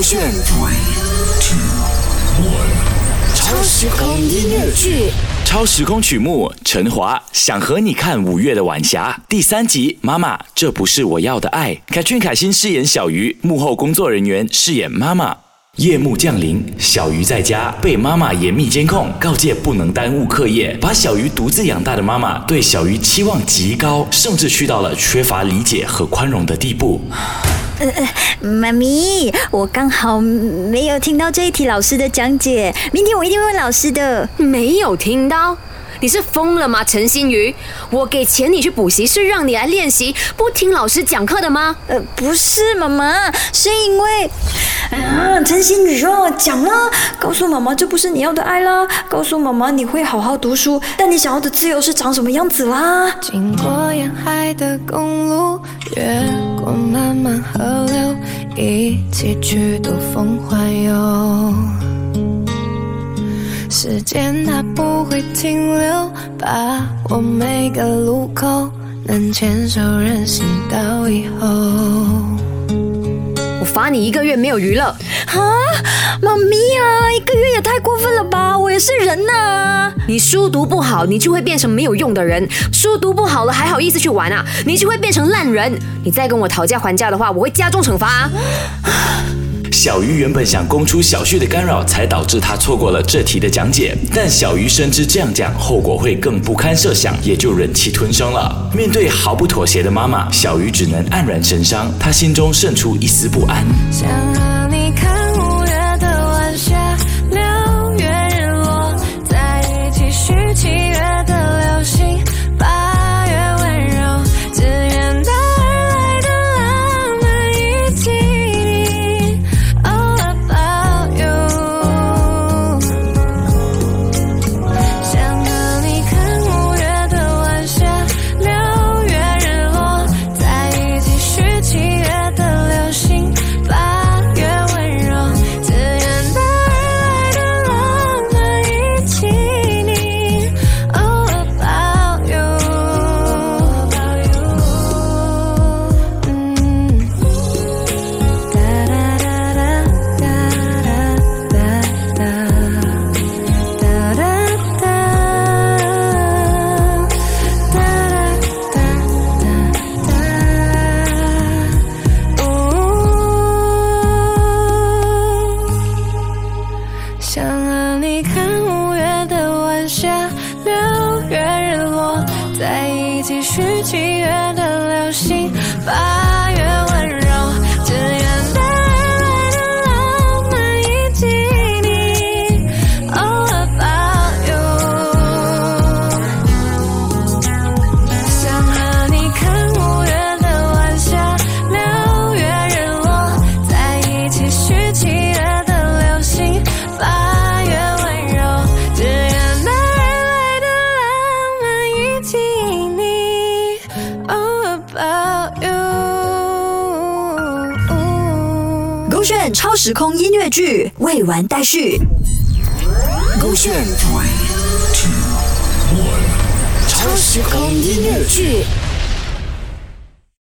勾选 three two one，超时空音乐剧。超时空曲目，陈华想和你看五月的晚霞第三集。妈妈，这不是我要的爱。凯俊凯欣饰演小鱼，幕后工作人员饰演妈妈。夜幕降临，小鱼在家被妈妈严密监控，告诫不能耽误课业。把小鱼独自养大的妈妈对小鱼期望极高，甚至去到了缺乏理解和宽容的地步。妈咪，我刚好没有听到这一题老师的讲解，明天我一定会问老师的。没有听到？你是疯了吗，陈新宇？我给钱你去补习，是让你来练习，不听老师讲课的吗？呃，不是，妈妈，是因为，啊，陈心宇哦，讲了，告诉妈妈这不是你要的爱啦，告诉妈妈你会好好读书，但你想要的自由是长什么样子啦？经过沿海的公路，漫河流，一起去兜风环游。时间它不会停留，把握每个路口，能牵手任性到以后。我罚你一个月没有娱乐。啊，妈咪啊，一个月也太过分了吧！我也是人呐。你书读不好，你就会变成没有用的人。书读不好了，还好意思去玩啊？你就会变成烂人。你再跟我讨价还价的话，我会加重惩罚。小鱼原本想供出小旭的干扰，才导致他错过了这题的讲解。但小鱼深知这样讲后果会更不堪设想，也就忍气吞声了。面对毫不妥协的妈妈，小鱼只能黯然神伤，他心中渗出一丝不安。想和你看继续七月的流星把勾炫超时空音乐剧未完待续。勾炫 three two one，超时空音乐剧。